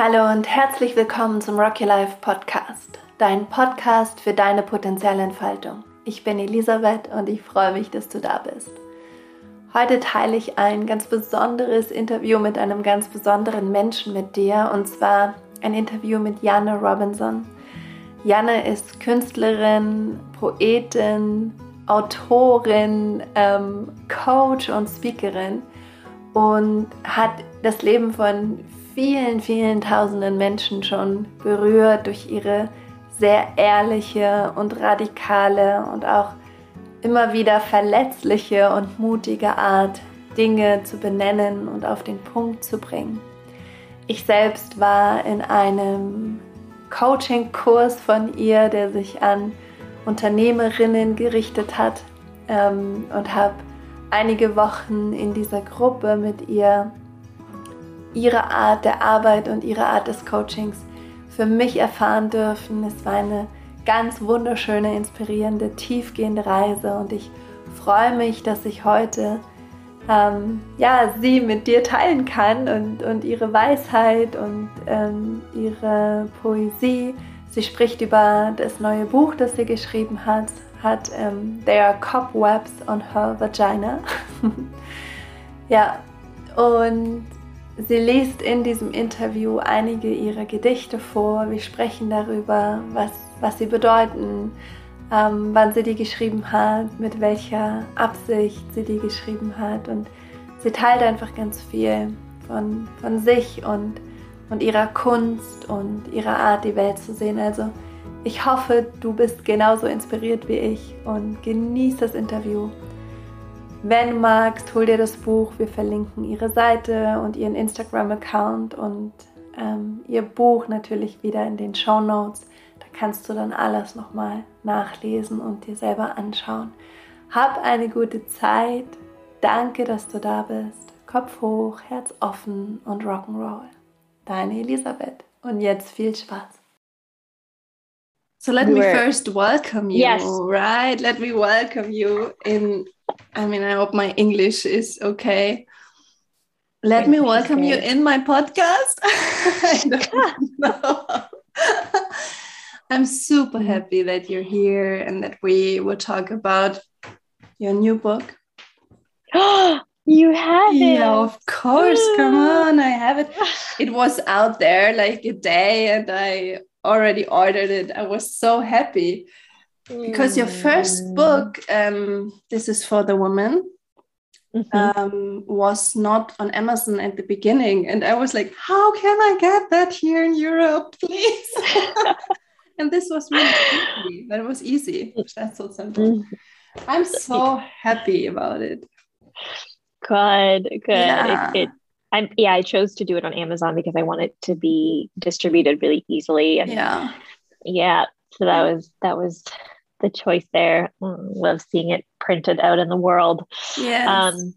Hallo und herzlich willkommen zum Rocky Life Podcast, dein Podcast für deine Potenzialentfaltung. Ich bin Elisabeth und ich freue mich, dass du da bist. Heute teile ich ein ganz besonderes Interview mit einem ganz besonderen Menschen mit dir und zwar ein Interview mit Janne Robinson. Janne ist Künstlerin, Poetin, Autorin, ähm, Coach und Speakerin und hat das Leben von vielen, vielen tausenden Menschen schon berührt durch ihre sehr ehrliche und radikale und auch immer wieder verletzliche und mutige Art, Dinge zu benennen und auf den Punkt zu bringen. Ich selbst war in einem Coaching-Kurs von ihr, der sich an Unternehmerinnen gerichtet hat ähm, und habe einige Wochen in dieser Gruppe mit ihr ihre Art der Arbeit und ihre Art des Coachings für mich erfahren dürfen. Es war eine ganz wunderschöne, inspirierende, tiefgehende Reise und ich freue mich, dass ich heute ähm, ja, sie mit dir teilen kann und, und ihre Weisheit und ähm, ihre Poesie. Sie spricht über das neue Buch, das sie geschrieben hat, hat ähm, There are cobwebs on her vagina. ja, und sie liest in diesem Interview einige ihrer Gedichte vor. Wir sprechen darüber, was, was sie bedeuten, ähm, wann sie die geschrieben hat, mit welcher Absicht sie die geschrieben hat. Und sie teilt einfach ganz viel von, von sich und, und ihrer Kunst und ihrer Art, die Welt zu sehen. Also ich hoffe, du bist genauso inspiriert wie ich und genieß das Interview. Wenn du magst, hol dir das Buch. Wir verlinken ihre Seite und ihren Instagram-Account und ähm, ihr Buch natürlich wieder in den Show Notes. Da kannst du dann alles nochmal nachlesen und dir selber anschauen. Hab eine gute Zeit. Danke, dass du da bist. Kopf hoch, Herz offen und Rock'n'Roll. Deine Elisabeth. Und jetzt viel Spaß. So let me first welcome you, yes. right? Let me welcome you in I mean, I hope my English is okay. Let me welcome you in my podcast. I'm super mm-hmm. happy that you're here and that we will talk about your new book. you have it. Yeah, of course. Come on, I have it. It was out there like a day and I already ordered it. I was so happy because your first mm. book um, this is for the woman mm-hmm. um, was not on amazon at the beginning and i was like how can i get that here in europe please and this was really easy that was easy that's so simple mm-hmm. i'm so happy about it good good yeah. It, it, I'm, yeah, I chose to do it on Amazon because I want it to be distributed really easily. And yeah. Yeah. So that was, that was the choice there. Love seeing it printed out in the world. Yeah. Um,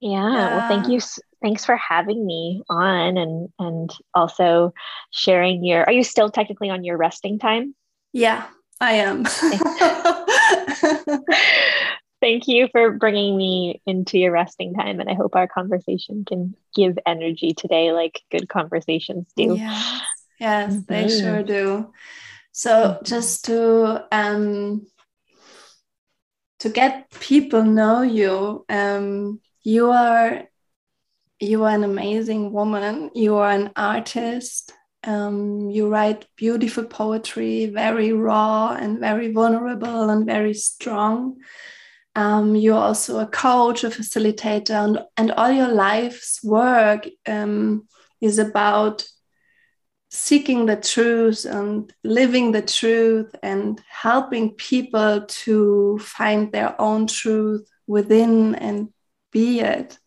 yeah, yeah. Well, thank you. Thanks for having me on and and also sharing your. Are you still technically on your resting time? Yeah, I am. thank you for bringing me into your resting time and i hope our conversation can give energy today like good conversations do yes yes mm-hmm. they sure do so just to um, to get people know you, um, you are you are an amazing woman. You are an artist. Um, you write beautiful poetry, very raw and very vulnerable and very strong. Um, you're also a coach, a facilitator, and, and all your life's work um, is about seeking the truth and living the truth and helping people to find their own truth within and be it.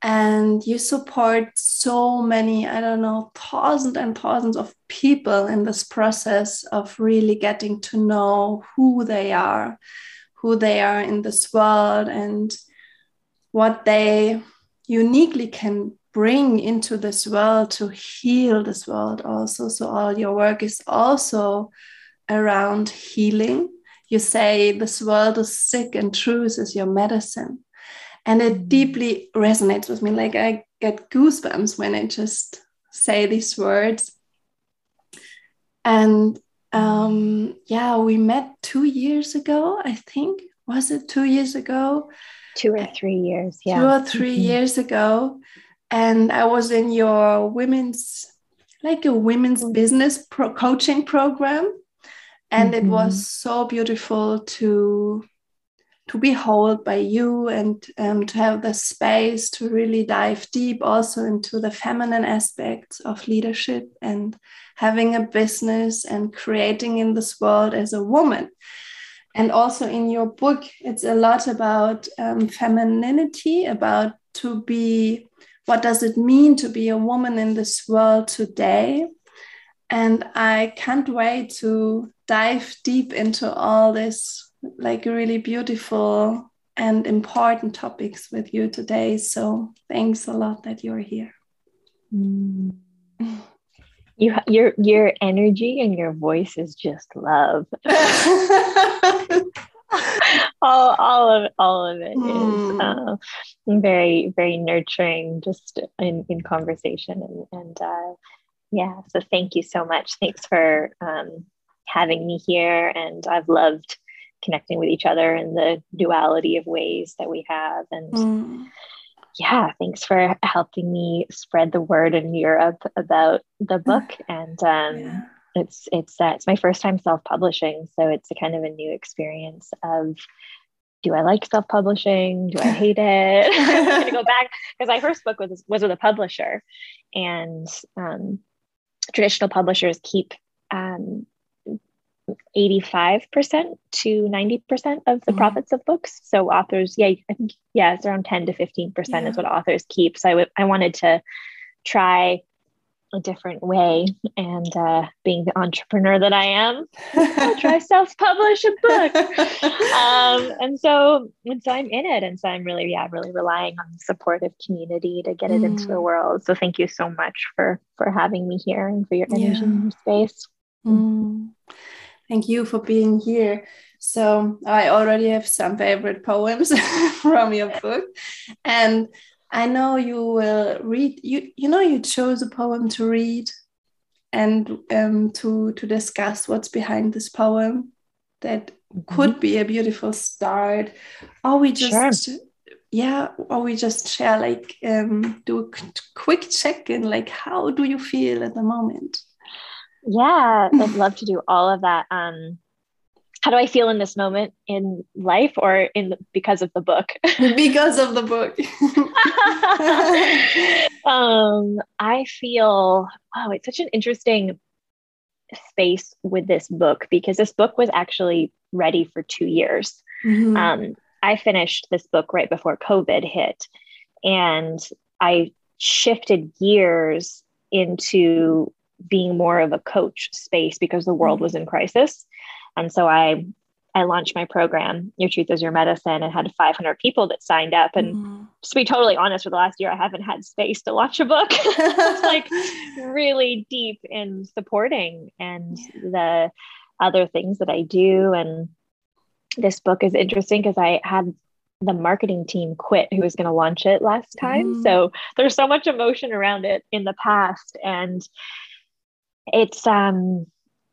And you support so many, I don't know, thousands and thousands of people in this process of really getting to know who they are, who they are in this world, and what they uniquely can bring into this world to heal this world also. So all your work is also around healing. You say this world is sick and truth is your medicine. And it mm-hmm. deeply resonates with me. Like I get goosebumps when I just say these words. And um, yeah, we met two years ago, I think. Was it two years ago? Two or three years, yeah. Two or 3 mm-hmm. years ago. And I was in your women's, like a women's business pro- coaching program. And mm-hmm. it was so beautiful to to be held by you and um, to have the space to really dive deep also into the feminine aspects of leadership and having a business and creating in this world as a woman. And also in your book, it's a lot about um, femininity, about to be what does it mean to be a woman in this world today. And I can't wait to dive deep into all this like really beautiful and important topics with you today. So thanks a lot that you're here. Mm. You, your your energy and your voice is just love. all, all of all of it mm. is uh, very very nurturing, just in, in conversation and and uh, yeah. So thank you so much. Thanks for um, having me here, and I've loved connecting with each other and the duality of ways that we have. And mm. yeah, thanks for helping me spread the word in Europe about the book. And um, yeah. It's it's uh, it's my first time self publishing, so it's a kind of a new experience of. Do I like self-publishing? Do I hate it? I'm gonna go back because my first book was was with a publisher, and um, traditional publishers keep um, 85% to 90% of the mm profits of books. So authors, yeah, I think, yeah, it's around 10 to 15% yeah. is what authors keep. So I, w- I wanted to try a different way. And uh, being the entrepreneur that I am, I'll try self-publish a book. um, and so, and so I'm in it. And so I'm really, yeah, really relying on the supportive community to get it mm. into the mm. world. So thank you so much for for having me here and for your energy yeah. in your space. Mm. Thank you for being here. So I already have some favorite poems from your book, and I know you will read. You you know you chose a poem to read, and um, to to discuss what's behind this poem. That mm-hmm. could be a beautiful start, or we just. Sure. Yeah, or we just share like um, do a quick check in, like how do you feel at the moment? Yeah, I'd love to do all of that. Um, how do I feel in this moment in life or in the, because of the book? because of the book. um, I feel wow, it's such an interesting space with this book because this book was actually ready for two years. Mm-hmm. Um, I finished this book right before COVID hit, and I shifted gears into being more of a coach space because the world was in crisis. And so I I launched my program, Your Truth is Your Medicine, and had 500 people that signed up. And mm. to be totally honest, for the last year, I haven't had space to launch a book. it's like really deep in supporting and the other things that I do. And this book is interesting because I had the marketing team quit who was going to launch it last time. Mm. So there's so much emotion around it in the past. And it's um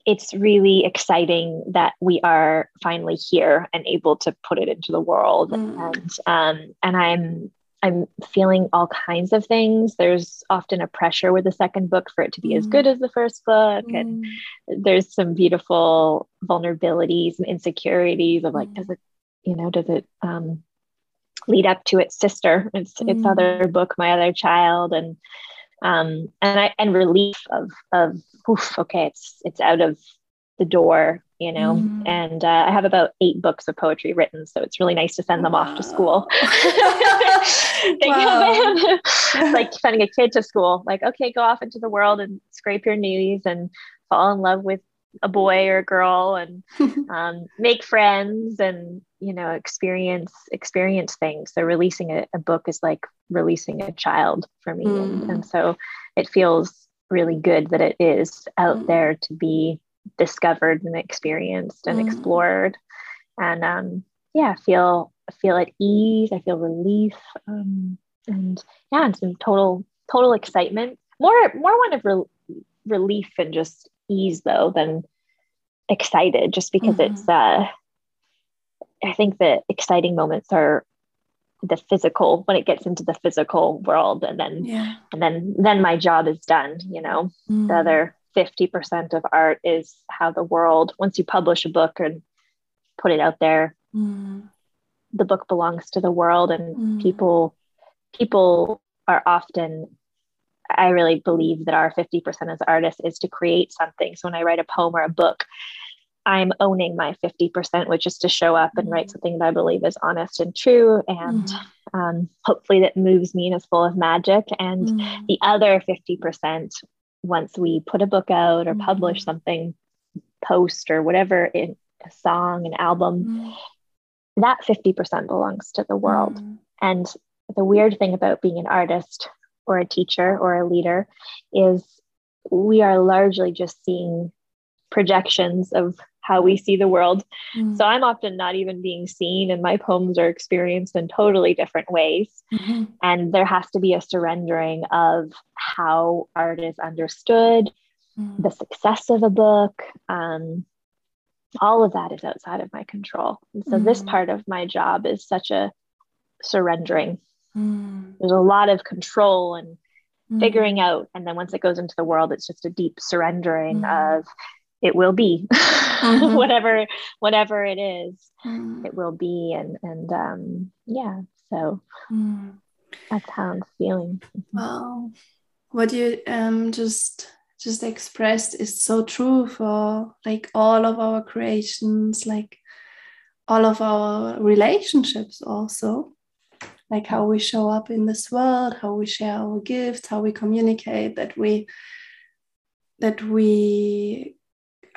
it's really exciting that we are finally here and able to put it into the world mm. and um and i'm i'm feeling all kinds of things there's often a pressure with the second book for it to be mm. as good as the first book mm. and there's some beautiful vulnerabilities and insecurities of like mm. does it you know does it um lead up to its sister its its mm. other book my other child and um, and I and relief of of oof, okay, it's it's out of the door, you know. Mm. And uh, I have about eight books of poetry written, so it's really nice to send them wow. off to school. like sending a kid to school, like okay, go off into the world and scrape your knees and fall in love with a boy or a girl and um, make friends and you know experience experience things so releasing a, a book is like releasing a child for me mm. and, and, so it feels really good that it is out mm. there to be discovered and experienced and mm. explored and um, yeah feel feel at ease i feel relief um, and yeah and some total total excitement more more one of re- relief and just ease though than excited just because mm-hmm. it's uh i think the exciting moments are the physical when it gets into the physical world and then yeah. and then then my job is done you know mm. the other 50% of art is how the world once you publish a book and put it out there mm. the book belongs to the world and mm. people people are often I really believe that our 50% as artists is to create something. So when I write a poem or a book, I'm owning my 50%, which is to show up and write mm. something that I believe is honest and true. And mm. um, hopefully that moves me and is full of magic. And mm. the other 50%, once we put a book out or mm. publish something, post or whatever in a song, an album, mm. that 50% belongs to the world. Mm. And the weird thing about being an artist or a teacher or a leader is we are largely just seeing projections of how we see the world. Mm-hmm. So I'm often not even being seen, and my poems are experienced in totally different ways. Mm-hmm. And there has to be a surrendering of how art is understood, mm-hmm. the success of a book. Um, all of that is outside of my control. And so this mm-hmm. part of my job is such a surrendering. Mm. There's a lot of control and mm. figuring out. And then once it goes into the world, it's just a deep surrendering mm. of it will be mm-hmm. whatever whatever it is mm. it will be and and um yeah so mm. that's how i'm feeling wow what you um just just expressed is so true for like all of our creations like all of our relationships also like how we show up in this world how we share our gifts how we communicate that we that we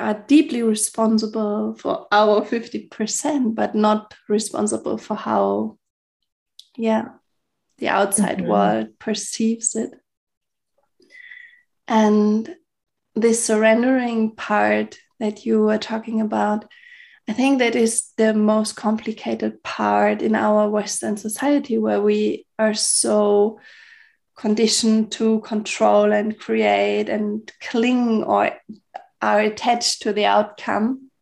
are deeply responsible for our 50%, but not responsible for how, yeah, the outside mm-hmm. world perceives it. And this surrendering part that you were talking about, I think that is the most complicated part in our Western society where we are so conditioned to control and create and cling or are attached to the outcome,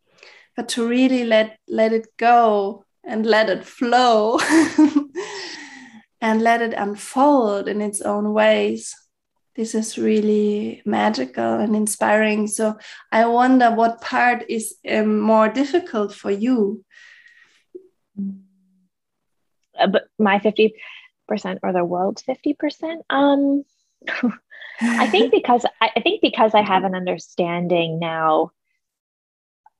but to really let let it go and let it flow and let it unfold in its own ways. This is really magical and inspiring. So I wonder what part is um, more difficult for you. Uh, but my fifty percent or the world's fifty percent. Um, I think because I, I think because I have an understanding now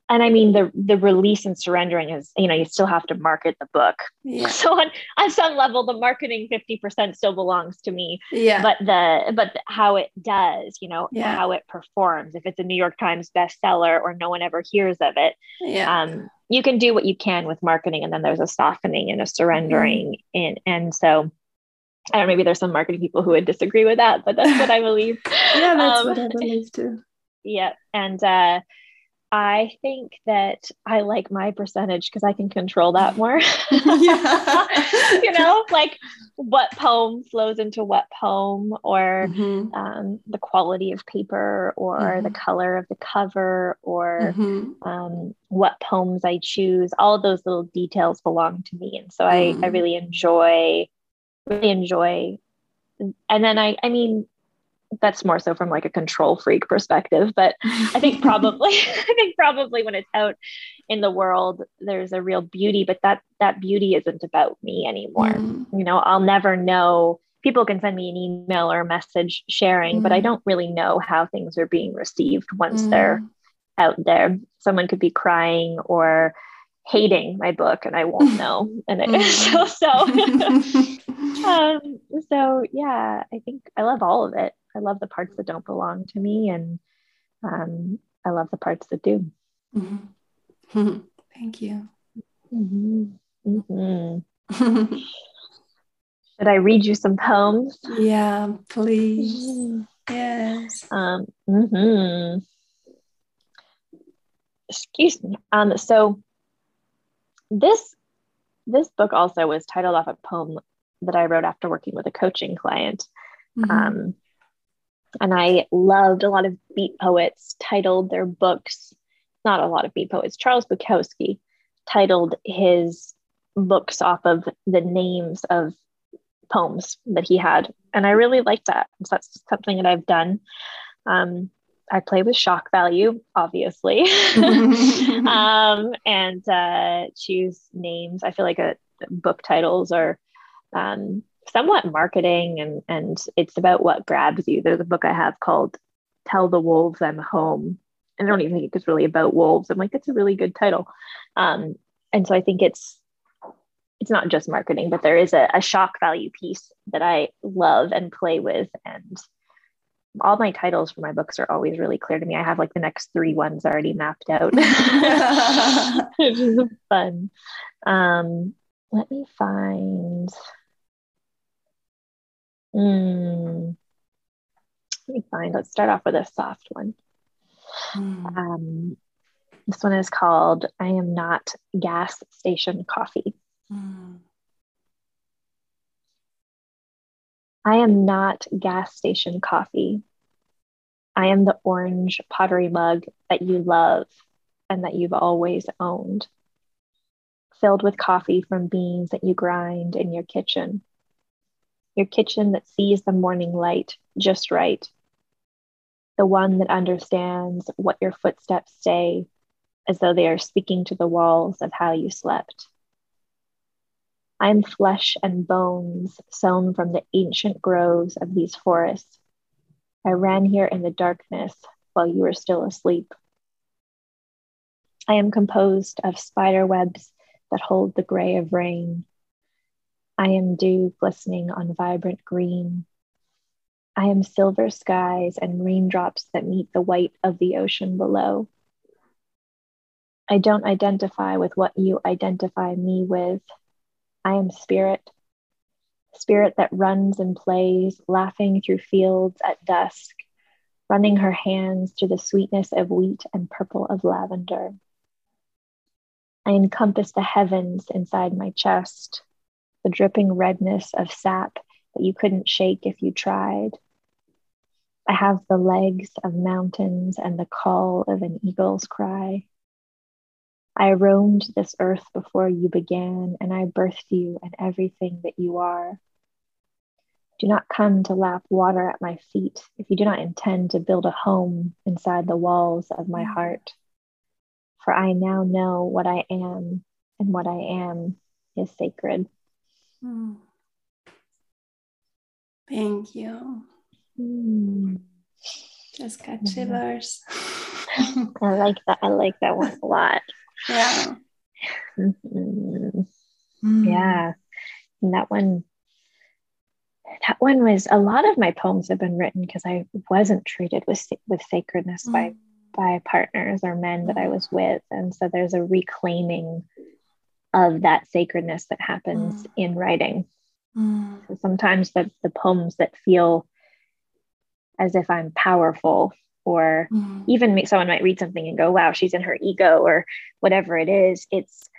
and I mean the the release and surrendering is you know you still have to market the book. Yeah. So on on some level, the marketing fifty percent still belongs to me. Yeah. But the but how it does, you know, yeah. how it performs. If it's a New York Times bestseller or no one ever hears of it, yeah. um, you can do what you can with marketing, and then there's a softening and a surrendering, mm-hmm. and and so I don't know, maybe there's some marketing people who would disagree with that, but that's what I believe. yeah, that's um, what I believe too. Yeah. And uh, I think that I like my percentage because I can control that more. you know, like what poem flows into what poem, or mm-hmm. um, the quality of paper, or mm-hmm. the color of the cover, or mm-hmm. um, what poems I choose. All of those little details belong to me. And so I, I mm. really enjoy really enjoy and then i i mean that's more so from like a control freak perspective but i think probably i think probably when it's out in the world there's a real beauty but that that beauty isn't about me anymore mm. you know i'll never know people can send me an email or a message sharing mm. but i mm. don't really know how things are being received once mm. they're out there someone could be crying or hating my book and I won't know. And it, so, so, um, so yeah, I think I love all of it. I love the parts that don't belong to me and um, I love the parts that do. Mm-hmm. Thank you. Mm-hmm. Mm-hmm. Should I read you some poems? Yeah, please. Mm-hmm. Yes. Um, mm-hmm. Excuse me. Um, so this this book also was titled off a poem that I wrote after working with a coaching client. Mm-hmm. Um, and I loved a lot of beat poets titled their books, not a lot of beat poets, Charles Bukowski titled his books off of the names of poems that he had. And I really liked that. So that's something that I've done. Um, I play with shock value, obviously, um, and uh, choose names. I feel like a, book titles are um, somewhat marketing, and and it's about what grabs you. There's a book I have called "Tell the Wolves I'm Home." And I don't even think it's really about wolves. I'm like, it's a really good title, um, and so I think it's it's not just marketing, but there is a, a shock value piece that I love and play with, and all my titles for my books are always really clear to me. I have like the next three ones already mapped out, which is fun. Um, let me find. Mm, let me find. Let's start off with a soft one. Mm. Um, this one is called "I Am Not Gas Station Coffee." Mm. I am not gas station coffee. I am the orange pottery mug that you love and that you've always owned, filled with coffee from beans that you grind in your kitchen. Your kitchen that sees the morning light just right. The one that understands what your footsteps say as though they are speaking to the walls of how you slept. I am flesh and bones sown from the ancient groves of these forests. I ran here in the darkness while you were still asleep. I am composed of spider webs that hold the gray of rain. I am dew glistening on vibrant green. I am silver skies and raindrops that meet the white of the ocean below. I don't identify with what you identify me with. I am spirit, spirit that runs and plays, laughing through fields at dusk, running her hands through the sweetness of wheat and purple of lavender. I encompass the heavens inside my chest, the dripping redness of sap that you couldn't shake if you tried. I have the legs of mountains and the call of an eagle's cry. I roamed this earth before you began, and I birthed you and everything that you are. Do not come to lap water at my feet if you do not intend to build a home inside the walls of my heart. For I now know what I am, and what I am is sacred. Mm. Thank you. Mm. Just got shivers. I like that. I like that one a lot. Yeah. Mm-hmm. Mm. Yeah. And that one that one was a lot of my poems have been written because I wasn't treated with with sacredness mm. by by partners or men that I was with. And so there's a reclaiming of that sacredness that happens mm. in writing. Mm. So sometimes the, the poems that feel as if I'm powerful or mm. even someone might read something and go wow she's in her ego or whatever it is it's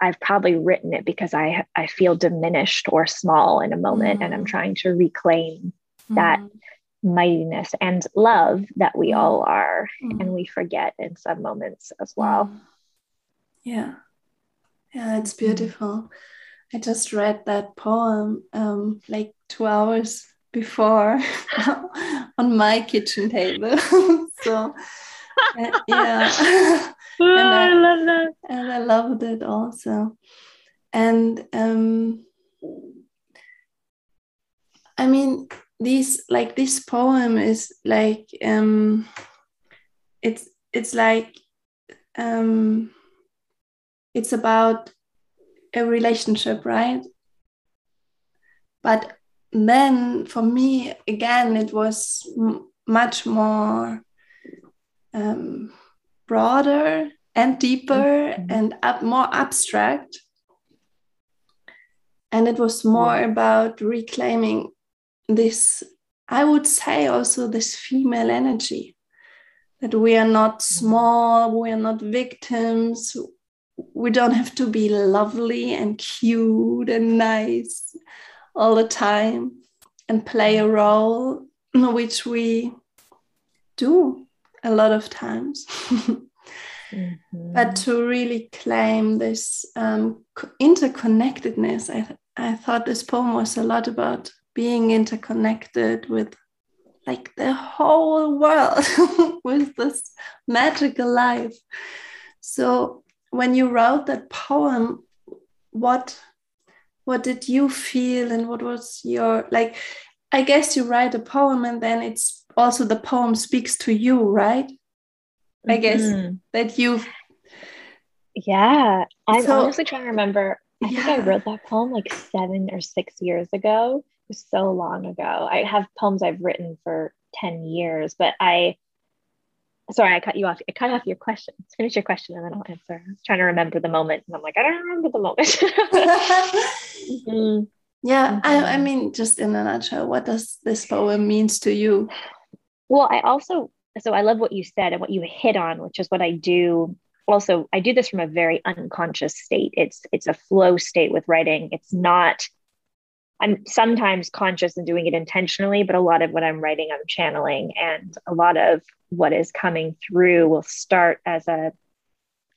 i've probably written it because i i feel diminished or small in a moment mm. and i'm mm. trying to reclaim mm. that mightiness and love that we mm. all are mm. and we forget in some moments as well yeah yeah it's beautiful i just read that poem um like two hours before on my kitchen table. so uh, yeah, and I, I, love that, and I loved it also. And um, I mean, this like this poem is like um, it's it's like um, it's about a relationship, right? But then for me again it was much more um, broader and deeper mm-hmm. and up, more abstract and it was more about reclaiming this i would say also this female energy that we are not mm-hmm. small we are not victims we don't have to be lovely and cute and nice all the time and play a role which we do a lot of times. mm-hmm. But to really claim this um, interconnectedness, I, th- I thought this poem was a lot about being interconnected with like the whole world with this magical life. So when you wrote that poem, what what did you feel and what was your like I guess you write a poem and then it's also the poem speaks to you, right? I guess mm-hmm. that you Yeah. I'm so, honestly trying to remember. I yeah. think I wrote that poem like seven or six years ago. It was so long ago. I have poems I've written for 10 years, but I sorry, I cut you off. I cut off your question. Let's finish your question and then I'll answer. I was trying to remember the moment. And I'm like, I don't remember the moment. mm-hmm. Yeah, mm-hmm. I, I mean, just in a nutshell, what does this poem means to you? Well, I also so I love what you said and what you hit on, which is what I do. Also, I do this from a very unconscious state. It's it's a flow state with writing. It's not I'm sometimes conscious and doing it intentionally, but a lot of what I'm writing, I'm channeling. And a lot of what is coming through will start as a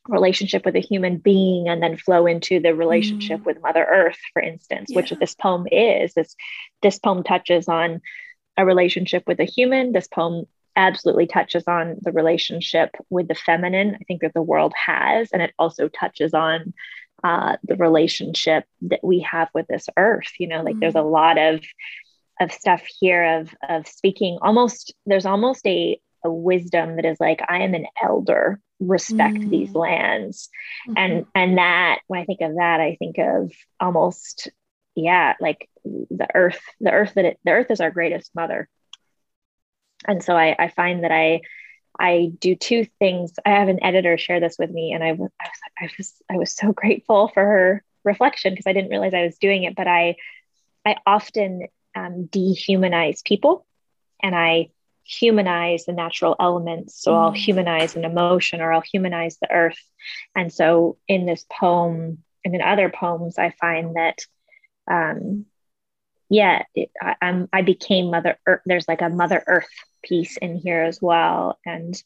relationship with a human being and then flow into the relationship mm. with Mother Earth, for instance, yeah. which this poem is. This, this poem touches on a relationship with a human. This poem absolutely touches on the relationship with the feminine, I think that the world has. And it also touches on uh, the relationship that we have with this earth. You know, like mm-hmm. there's a mm. lot of of stuff here of of speaking. Almost there's almost a a wisdom that is like I am an elder. Respect mm-hmm. these lands, mm-hmm. and and that when I think of that, I think of almost yeah, like the earth. The earth that it, the earth is our greatest mother. And so I, I find that I I do two things. I have an editor share this with me, and I, was, I was, I was so grateful for her reflection because I didn't realize I was doing it. But I, I often um, dehumanize people, and I humanize the natural elements. So mm. I'll humanize an emotion, or I'll humanize the earth. And so in this poem, and in other poems, I find that, um, yeah, it, I, I'm I became Mother Earth. There's like a Mother Earth piece in here as well and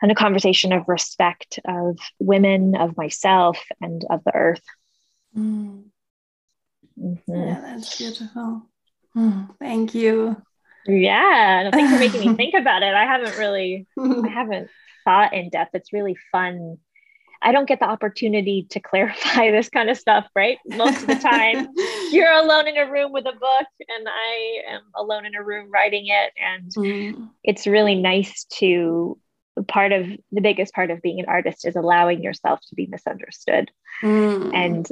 and a conversation of respect of women of myself and of the earth mm. mm-hmm. yeah that's beautiful mm, thank you yeah thanks for making me think about it i haven't really i haven't thought in depth it's really fun I don't get the opportunity to clarify this kind of stuff, right? Most of the time, you're alone in a room with a book, and I am alone in a room writing it. And mm. it's really nice to part of the biggest part of being an artist is allowing yourself to be misunderstood. Mm. And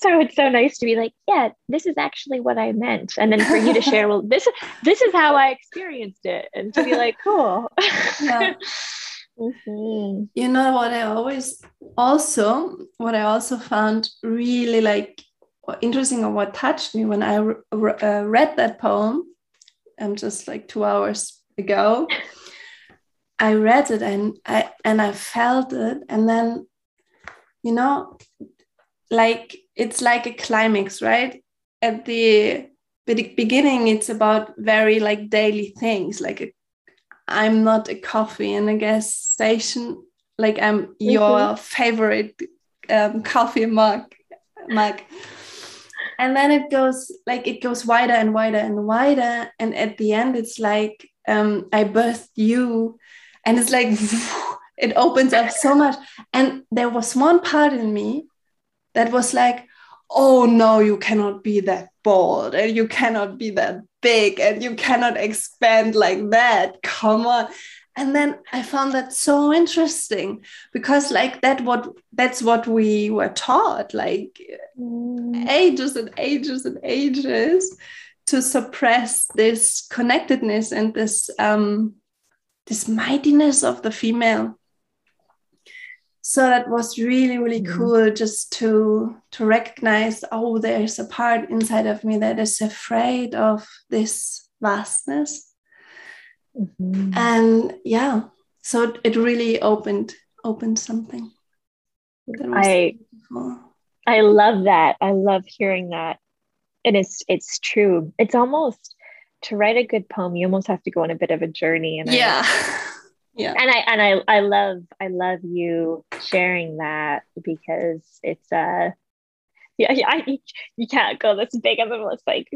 so it's so nice to be like, yeah, this is actually what I meant. And then for you to share, well, this is this is how I experienced it. And to be like, cool. Yeah. Mm-hmm. You know what I always also what I also found really like interesting or what touched me when I uh, read that poem, um, just like two hours ago. I read it and I and I felt it, and then, you know, like it's like a climax, right? At the beginning, it's about very like daily things, like a I'm not a coffee in a gas station. Like I'm mm-hmm. your favorite um, coffee mug, mug. And then it goes like it goes wider and wider and wider, and at the end it's like um, I birthed you, and it's like it opens up so much. And there was one part in me that was like, oh no, you cannot be that bold and you cannot be that big and you cannot expand like that. Come on. And then I found that so interesting because like that what that's what we were taught like mm. ages and ages and ages to suppress this connectedness and this um this mightiness of the female so that was really really mm-hmm. cool just to to recognize oh there's a part inside of me that is afraid of this vastness mm-hmm. and yeah so it really opened opened something i beautiful. i love that i love hearing that and it's it's true it's almost to write a good poem, you almost have to go on a bit of a journey. And yeah. I, yeah. And I and I I love I love you sharing that because it's uh yeah, yeah I, you can't go this big of a it's like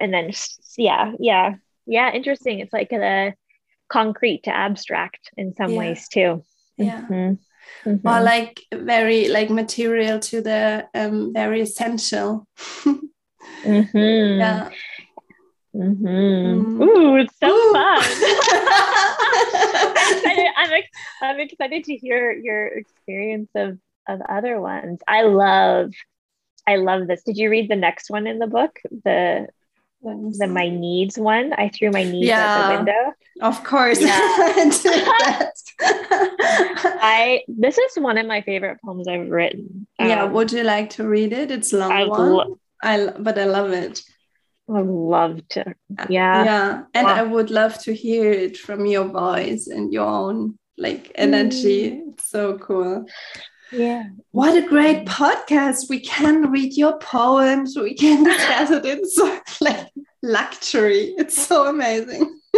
and then yeah yeah yeah interesting it's like a concrete to abstract in some yeah. ways too yeah mm-hmm. Mm-hmm. or like very like material to the um very essential mm-hmm. yeah Mm-hmm. Mm. Ooh, it's so Ooh. fun. I'm, excited, I'm, I'm excited to hear your experience of, of other ones. I love, I love this. Did you read the next one in the book? The the my needs one. I threw my needs yeah, out the window. Of course. Yeah. I this is one of my favorite poems I've written. Yeah, um, would you like to read it? It's long I one. Lo- I but I love it. I would love to. Yeah. Yeah. And wow. I would love to hear it from your voice and your own like energy. Mm. It's so cool. Yeah. What a great podcast. We can read your poems. We can discuss it in so like luxury. It's so amazing.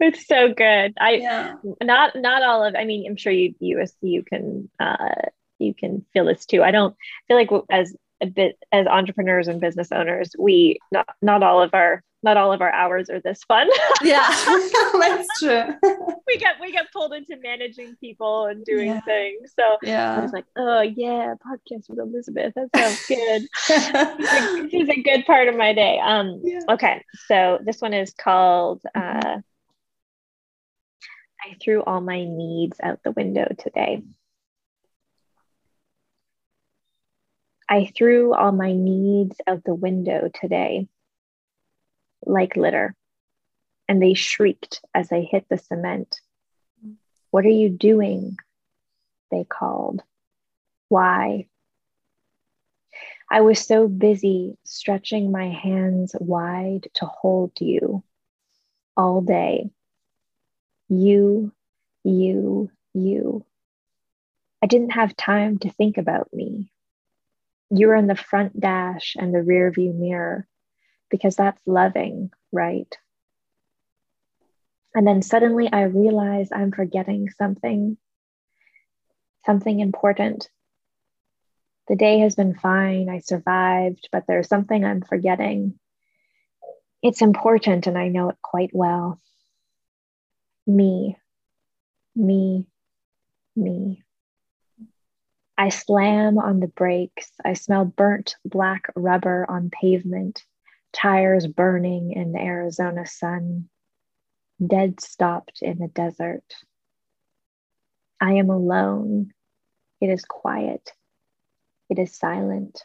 it's so good. I yeah. not not all of I mean, I'm sure you you you can uh you can feel this too. I don't feel like as a bit as entrepreneurs and business owners, we not not all of our not all of our hours are this fun. yeah, that's true. we get we get pulled into managing people and doing yeah. things. So yeah, I was like, oh yeah, podcast with Elizabeth. That sounds good. this is a good part of my day. Um, yeah. okay, so this one is called. Mm-hmm. Uh, I threw all my needs out the window today. I threw all my needs out the window today, like litter, and they shrieked as I hit the cement. What are you doing? They called. Why? I was so busy stretching my hands wide to hold you all day. You, you, you. I didn't have time to think about me you're in the front dash and the rear view mirror because that's loving, right? And then suddenly I realize I'm forgetting something, something important. The day has been fine. I survived, but there's something I'm forgetting. It's important, and I know it quite well. Me, me, me. I slam on the brakes. I smell burnt black rubber on pavement, tires burning in the Arizona sun, dead stopped in the desert. I am alone. It is quiet. It is silent.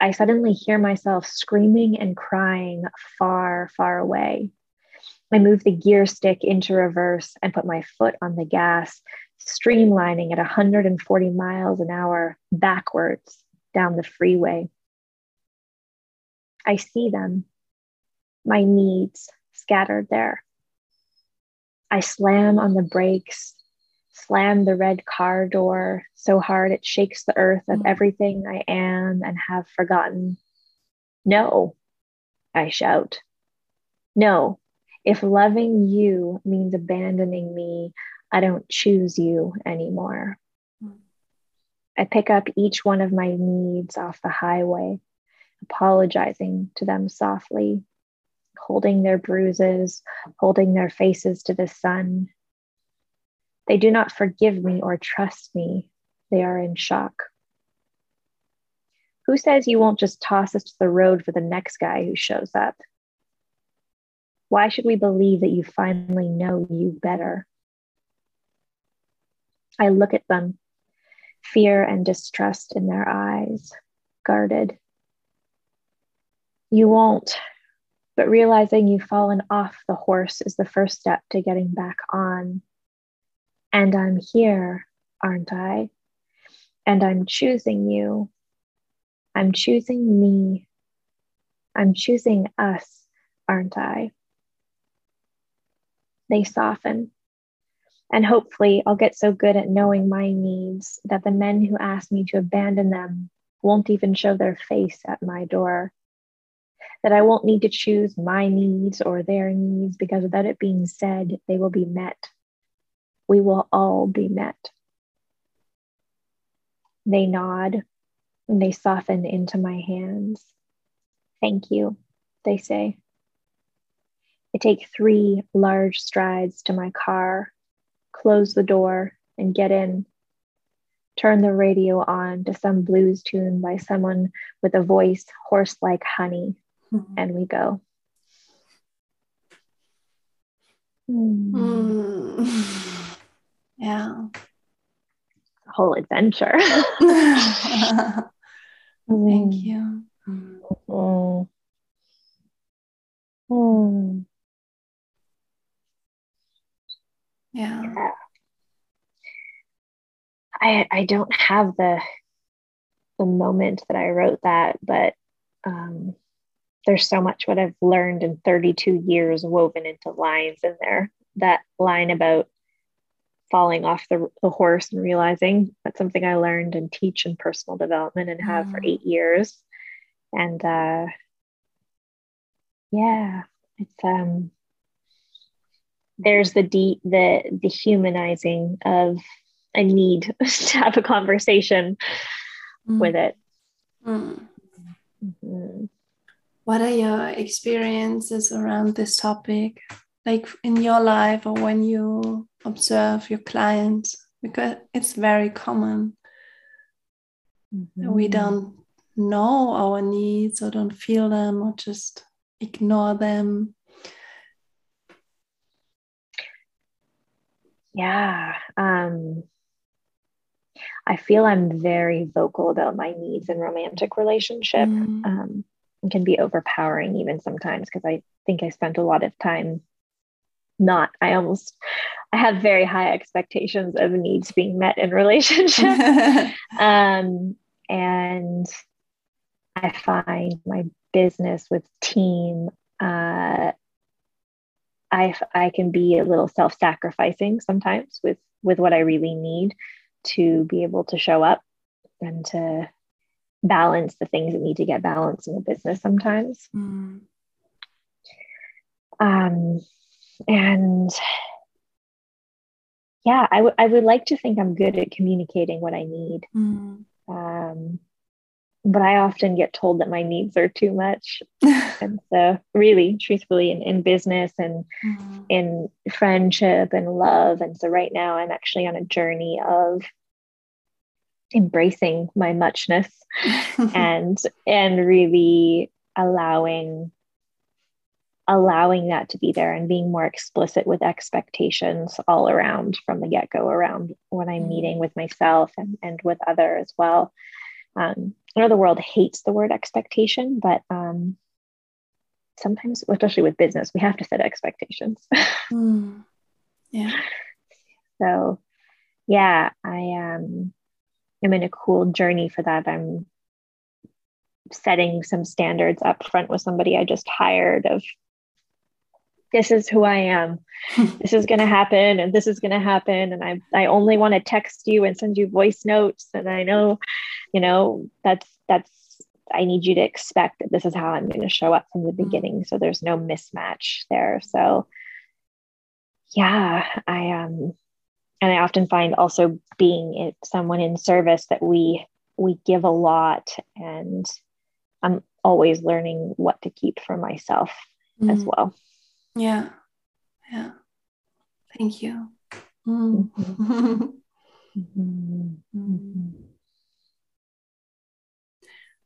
I suddenly hear myself screaming and crying far, far away. I move the gear stick into reverse and put my foot on the gas streamlining at 140 miles an hour backwards down the freeway. I see them, my needs scattered there. I slam on the brakes, slam the red car door so hard it shakes the earth of mm. everything I am and have forgotten. No, I shout. No, if loving you means abandoning me, I don't choose you anymore. I pick up each one of my needs off the highway, apologizing to them softly, holding their bruises, holding their faces to the sun. They do not forgive me or trust me. They are in shock. Who says you won't just toss us to the road for the next guy who shows up? Why should we believe that you finally know you better? I look at them, fear and distrust in their eyes, guarded. You won't, but realizing you've fallen off the horse is the first step to getting back on. And I'm here, aren't I? And I'm choosing you. I'm choosing me. I'm choosing us, aren't I? They soften and hopefully, I'll get so good at knowing my needs that the men who ask me to abandon them won't even show their face at my door. that I won't need to choose my needs or their needs because without it being said, they will be met. We will all be met. They nod and they soften into my hands. Thank you, they say. I take three large strides to my car, close the door, and get in. Turn the radio on to some blues tune by someone with a voice hoarse like honey, mm-hmm. and we go. Mm. Mm. Yeah. A whole adventure. Thank you. Mm. Mm. Yeah. yeah. I I don't have the the moment that I wrote that, but um, there's so much what I've learned in 32 years woven into lines in there. That line about falling off the, the horse and realizing that's something I learned and teach in personal development and have mm. for eight years. And uh, yeah, it's um there's the deep the the humanizing of a need to have a conversation mm. with it. Mm. Mm-hmm. What are your experiences around this topic, like in your life or when you observe your clients? Because it's very common. Mm-hmm. We don't know our needs or don't feel them or just ignore them. Yeah. Um, I feel I'm very vocal about my needs in romantic relationship. Mm. Um, it can be overpowering even sometimes because I think I spent a lot of time not. I almost I have very high expectations of needs being met in relationship. um, and I find my business with team uh, I I can be a little self-sacrificing sometimes with with what I really need to be able to show up and to balance the things that need to get balanced in the business sometimes. Mm. Um, and yeah, I, w- I would like to think I'm good at communicating what I need. Mm. Um, but I often get told that my needs are too much. and so, really, truthfully, in, in business and mm. in friendship and love. And so, right now, I'm actually on a journey of embracing my muchness and and really allowing allowing that to be there and being more explicit with expectations all around from the get-go around when i'm mm. meeting with myself and, and with other as well um, I know the world hates the word expectation, but um, sometimes, especially with business, we have to set expectations. mm. Yeah. So, yeah, I um, am in a cool journey for that. I'm setting some standards up front with somebody I just hired of this is who I am. this is going to happen and this is going to happen and I I only want to text you and send you voice notes and I know you know that's that's I need you to expect that this is how I'm going to show up from the mm-hmm. beginning so there's no mismatch there. So yeah, I um and I often find also being it, someone in service that we we give a lot and I'm always learning what to keep for myself mm. as well. Yeah. Yeah. Thank you. Mm. Mm-hmm. mm-hmm.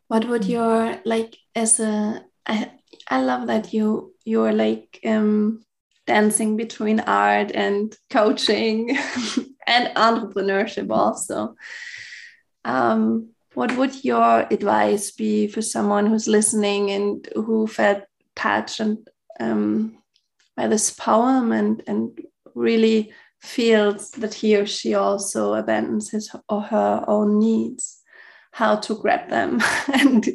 What would mm-hmm. your like as a I, I love that you you're like um dancing between art and coaching and entrepreneurship also. Um, what would your advice be for someone who's listening and who felt touched and um, by this poem and and really feels that he or she also abandons his or her own needs how to grab them and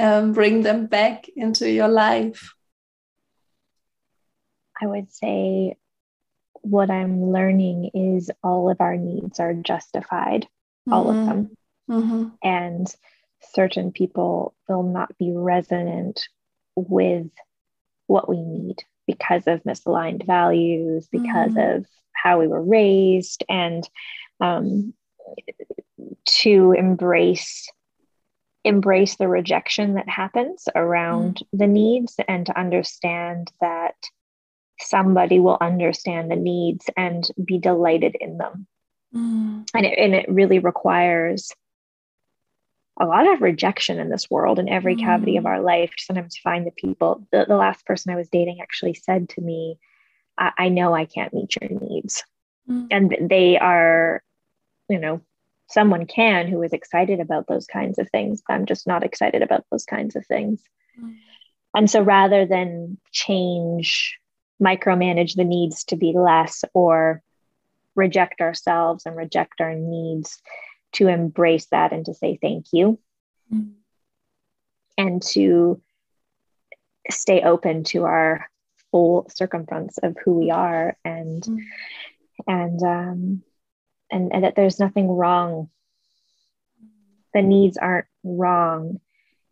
um, bring them back into your life i would say what i'm learning is all of our needs are justified mm-hmm. all of mm-hmm. them mm-hmm. and certain people will not be resonant with what we need because of misaligned values, because mm. of how we were raised, and um, to embrace embrace the rejection that happens around mm. the needs and to understand that somebody will understand the needs and be delighted in them mm. and, it, and it really requires a lot of rejection in this world in every mm. cavity of mm. our life sometimes find the people the, the last person i was dating actually said to me i, I know i can't meet your needs mm. and they are you know someone can who is excited about those kinds of things i'm just not excited about those kinds of things mm. and so rather than change micromanage the needs to be less or reject ourselves and reject our needs to embrace that and to say thank you mm. and to stay open to our full circumference of who we are and mm. and um and, and that there's nothing wrong the needs aren't wrong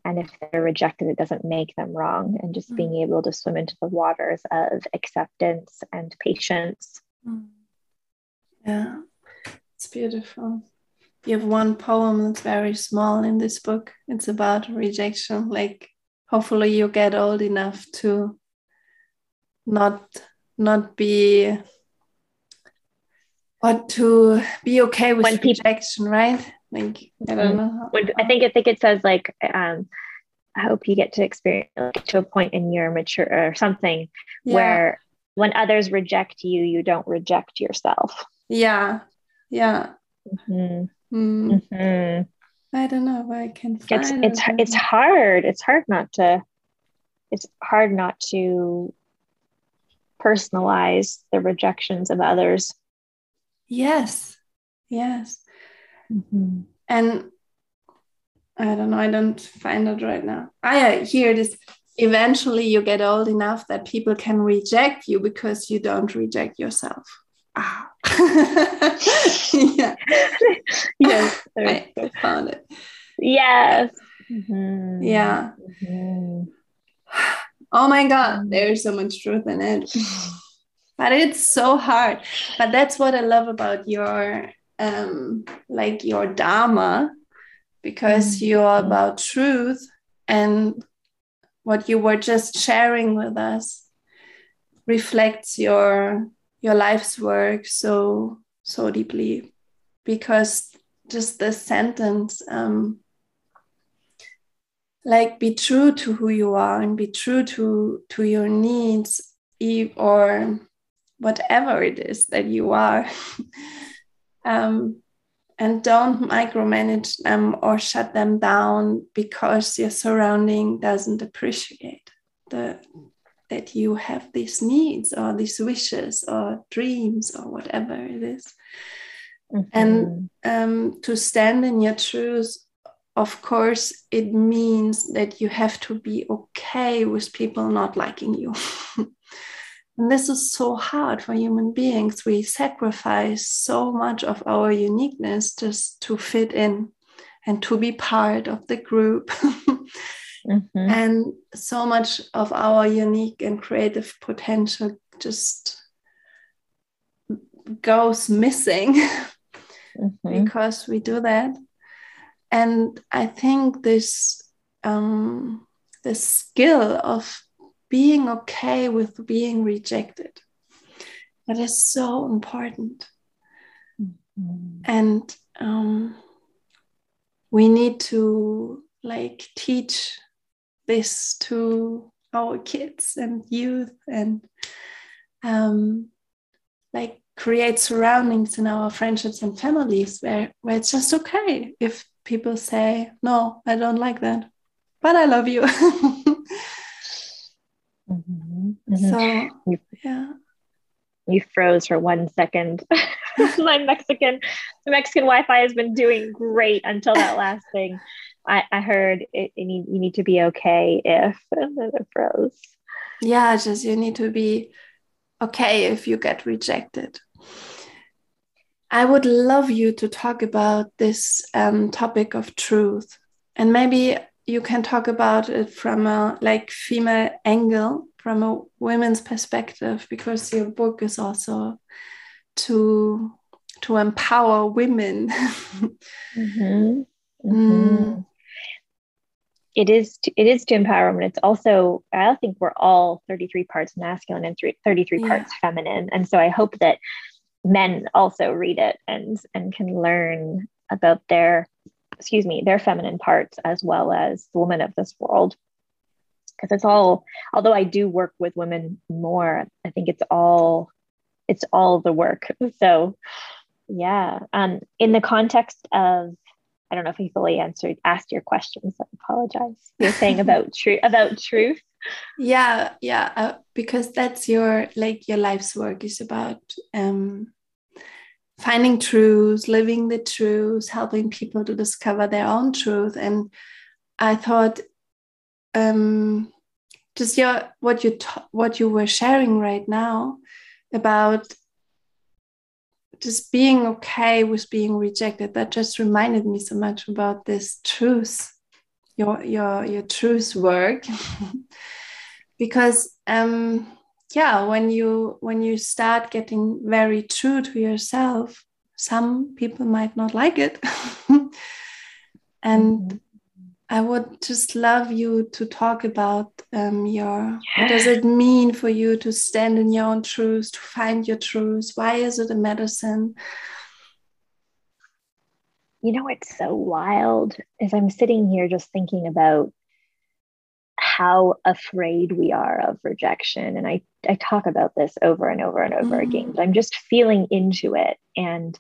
and if they're rejected it doesn't make them wrong and just mm. being able to swim into the waters of acceptance and patience mm. yeah it's beautiful you have one poem that's very small in this book. It's about rejection. Like hopefully you get old enough to not not be but to be okay with when rejection, people, right? Like I don't mm-hmm. know. When, I think I think it says like um I hope you get to experience like, to a point in your mature or something yeah. where when others reject you, you don't reject yourself. Yeah. Yeah. Mm-hmm. Mm. Mm-hmm. I don't know if I can find it's it's it. it's hard. It's hard not to it's hard not to personalize the rejections of others. Yes. Yes. Mm-hmm. And I don't know, I don't find it right now. I hear this eventually you get old enough that people can reject you because you don't reject yourself ah. yeah. yes, I, I, found it. Yes. Mm-hmm. Yeah. Mm-hmm. Oh my God, there's so much truth in it. but it's so hard. But that's what I love about your um like your dharma because mm-hmm. you're about truth and what you were just sharing with us reflects your your life's work so so deeply because just this sentence um, like be true to who you are and be true to to your needs or whatever it is that you are. Um, and don't micromanage them or shut them down because your surrounding doesn't appreciate the that you have these needs or these wishes or dreams or whatever it is. Mm-hmm. And um, to stand in your truth, of course, it means that you have to be okay with people not liking you. and this is so hard for human beings. We sacrifice so much of our uniqueness just to fit in and to be part of the group. Mm-hmm. And so much of our unique and creative potential just goes missing mm-hmm. because we do that. And I think this um, the skill of being okay with being rejected that is so important. Mm-hmm. And um, we need to like teach this to our kids and youth and um, like create surroundings in our friendships and families where, where it's just okay if people say no i don't like that but i love you mm-hmm. Mm-hmm. so yeah you froze for one second my mexican the mexican wi-fi has been doing great until that last thing I, I heard it, it need, you need to be okay if and then it froze. Yeah, just you need to be okay if you get rejected. I would love you to talk about this um, topic of truth. And maybe you can talk about it from a like female angle from a women's perspective because your book is also to to empower women mm-hmm. Mm-hmm. Mm. It is to, it is to empower women. It's also i think we're all 33 parts masculine and 33 yeah. parts feminine. And so i hope that men also read it and and can learn about their excuse me their feminine parts as well as the women of this world. Because it's all although i do work with women more i think it's all it's all the work. So yeah. Um in the context of i don't know if he fully answered asked your questions i apologize you're saying about truth about truth yeah yeah uh, because that's your like your life's work is about um finding truths, living the truths, helping people to discover their own truth. And I thought, um, just your what you what you were sharing right now about just being okay with being rejected. That just reminded me so much about this truth, your your your truth work, because um yeah when you when you start getting very true to yourself some people might not like it and mm-hmm. I would just love you to talk about um, your yeah. what does it mean for you to stand in your own truth to find your truth why is it a medicine you know it's so wild as i'm sitting here just thinking about how afraid we are of rejection. And I, I talk about this over and over and over mm-hmm. again. I'm just feeling into it. And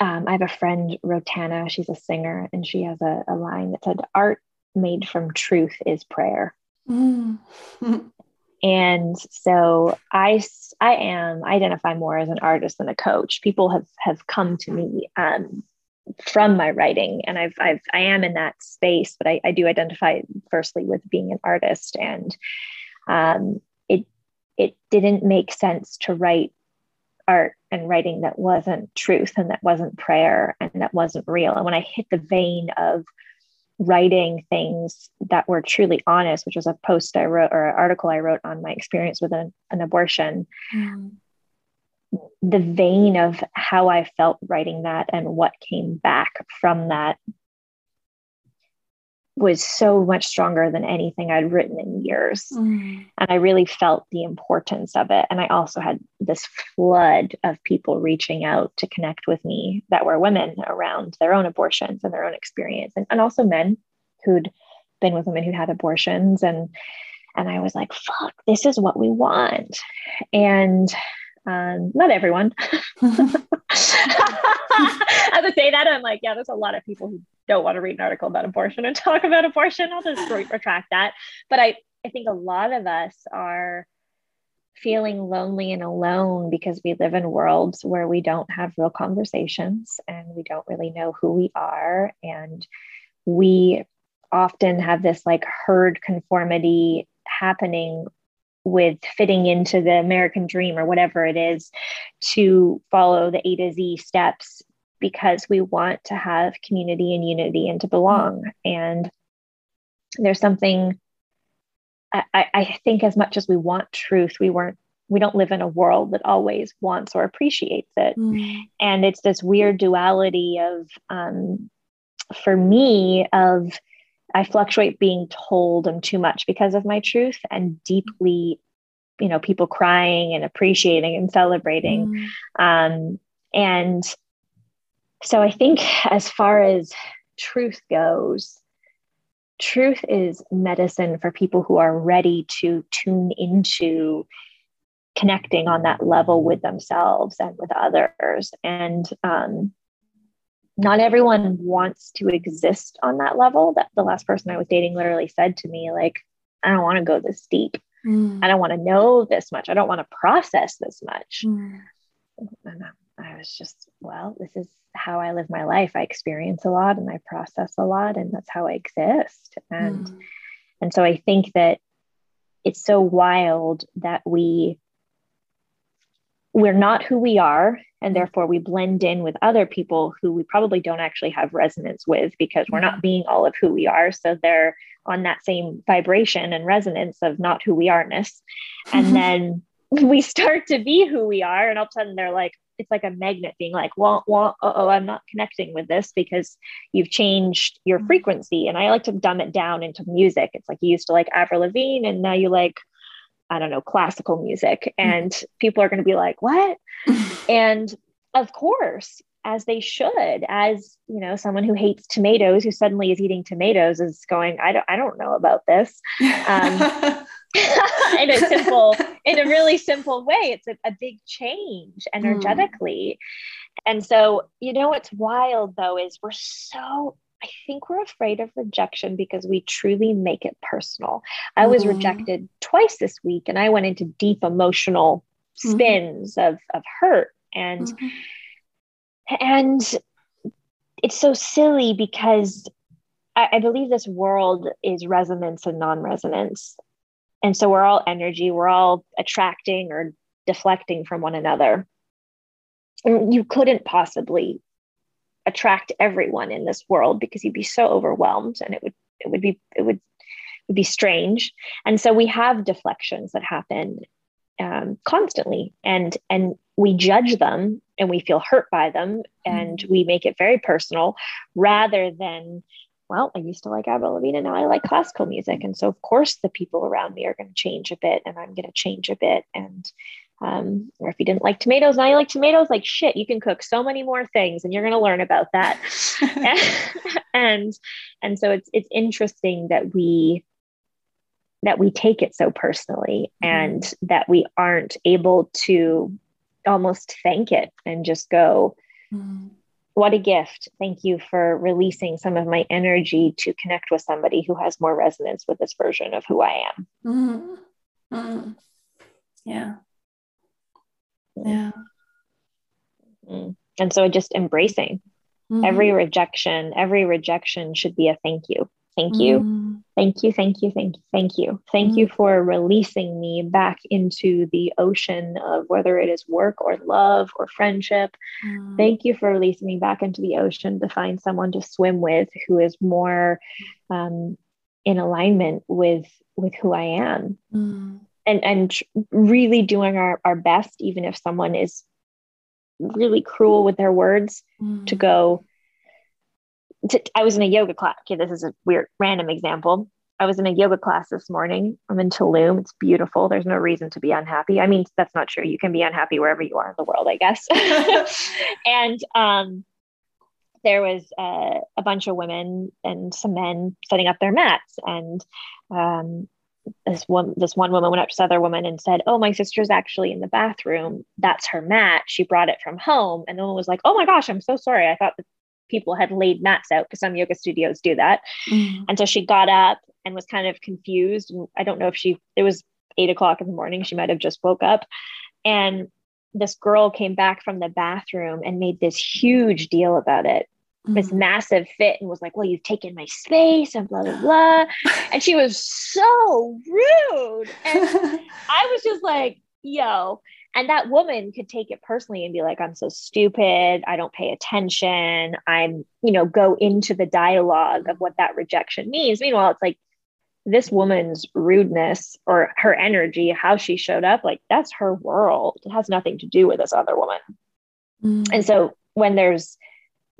um, I have a friend, Rotana, she's a singer, and she has a, a line that said, Art made from truth is prayer. Mm. and so I, I am I identify more as an artist than a coach. People have have come to me um, from my writing and I've, I've i am in that space but I, I do identify firstly with being an artist and um, it it didn't make sense to write art and writing that wasn't truth and that wasn't prayer and that wasn't real. And when i hit the vein of writing things that were truly honest which was a post i wrote or an article i wrote on my experience with an, an abortion mm the vein of how I felt writing that and what came back from that was so much stronger than anything I'd written in years. Mm. And I really felt the importance of it. And I also had this flood of people reaching out to connect with me that were women around their own abortions and their own experience, and, and also men who'd been with women who had abortions. And and I was like, fuck, this is what we want. And um, not everyone. As I say that, I'm like, yeah, there's a lot of people who don't want to read an article about abortion and talk about abortion. I'll just retract that. But I, I think a lot of us are feeling lonely and alone because we live in worlds where we don't have real conversations and we don't really know who we are. And we often have this like herd conformity happening with fitting into the American dream or whatever it is to follow the A to Z steps because we want to have community and unity and to belong. And there's something I, I think as much as we want truth, we weren't we don't live in a world that always wants or appreciates it. Mm. And it's this weird duality of um, for me of I fluctuate being told I'm too much because of my truth and deeply, you know, people crying and appreciating and celebrating. Mm. Um, and so I think as far as truth goes, truth is medicine for people who are ready to tune into connecting on that level with themselves and with others. And um, not everyone wants to exist on that level. That the last person I was dating literally said to me, like, I don't want to go this deep. Mm. I don't want to know this much. I don't want to process this much. Mm. I was just, well, this is how I live my life. I experience a lot and I process a lot, and that's how I exist. And mm. and so I think that it's so wild that we we're not who we are and therefore we blend in with other people who we probably don't actually have resonance with because we're not being all of who we are so they're on that same vibration and resonance of not who we are-ness and then we start to be who we are and all of a sudden they're like it's like a magnet being like well, well oh i'm not connecting with this because you've changed your frequency and i like to dumb it down into music it's like you used to like avril lavigne and now you like I don't know, classical music. Mm-hmm. And people are going to be like, what? and of course, as they should, as you know, someone who hates tomatoes who suddenly is eating tomatoes is going, I don't, I don't know about this. Um, in a simple, in a really simple way, it's a, a big change energetically. Mm. And so, you know, what's wild though is we're so I think we're afraid of rejection because we truly make it personal. I was mm-hmm. rejected twice this week and I went into deep emotional mm-hmm. spins mm-hmm. of, of hurt and mm-hmm. and it's so silly because I, I believe this world is resonance and non-resonance. And so we're all energy, we're all attracting or deflecting from one another. And you couldn't possibly attract everyone in this world because you'd be so overwhelmed and it would it would be it would it would be strange and so we have deflections that happen um, constantly and and we judge them and we feel hurt by them and mm-hmm. we make it very personal rather than well i used to like avril lavigne and now i like classical music and so of course the people around me are going to change a bit and i'm going to change a bit and um, or if you didn't like tomatoes, now you like tomatoes, like shit, you can cook so many more things and you're going to learn about that. and, and so it's, it's interesting that we, that we take it so personally mm-hmm. and that we aren't able to almost thank it and just go, mm-hmm. What a gift. Thank you for releasing some of my energy to connect with somebody who has more resonance with this version of who I am. Mm-hmm. mm-hmm. Yeah. Yeah. Mm-hmm. And so just embracing mm-hmm. every rejection, every rejection should be a thank you. Thank you. Mm-hmm. Thank you. Thank you. Thank you. Thank you. Thank you mm-hmm. for releasing me back into the ocean of whether it is work or love or friendship. Mm-hmm. Thank you for releasing me back into the ocean to find someone to swim with who is more um, in alignment with with who I am. Mm and and really doing our, our best even if someone is really cruel with their words mm. to go to, i was in a yoga class. Okay this is a weird random example. I was in a yoga class this morning. I'm in tulum. It's beautiful. There's no reason to be unhappy. I mean that's not true. You can be unhappy wherever you are in the world i guess. And um there was uh, a bunch of women and some men setting up their mats. And um, this one this one woman went up to this other woman and said, "Oh, my sister's actually in the bathroom. That's her mat. She brought it from home." And the woman was like, "Oh my gosh, I'm so sorry. I thought that people had laid mats out because some yoga studios do that." Mm-hmm. And so she got up and was kind of confused. And I don't know if she it was eight o'clock in the morning. She might have just woke up, and this girl came back from the bathroom and made this huge deal about it this mm-hmm. massive fit and was like, Well, you've taken my space and blah, blah, blah. and she was so rude. And I was just like, Yo. And that woman could take it personally and be like, I'm so stupid. I don't pay attention. I'm, you know, go into the dialogue of what that rejection means. Meanwhile, it's like this woman's rudeness or her energy, how she showed up, like that's her world. It has nothing to do with this other woman. Mm. And so when there's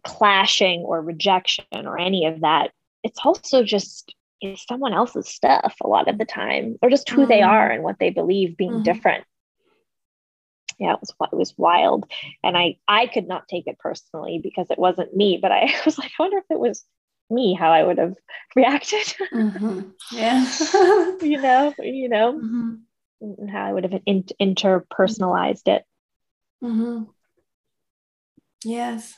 clashing or rejection or any of that. It's also just it's someone else's stuff a lot of the time, or just who mm. they are and what they believe being mm. different. Yeah, it was it was wild, and I I could not take it personally because it wasn't me. But I was like, I wonder if it was me, how I would have reacted. mm-hmm. Yeah, you know, you know, mm-hmm. how I would have in- interpersonalized it. Mm-hmm. Yes.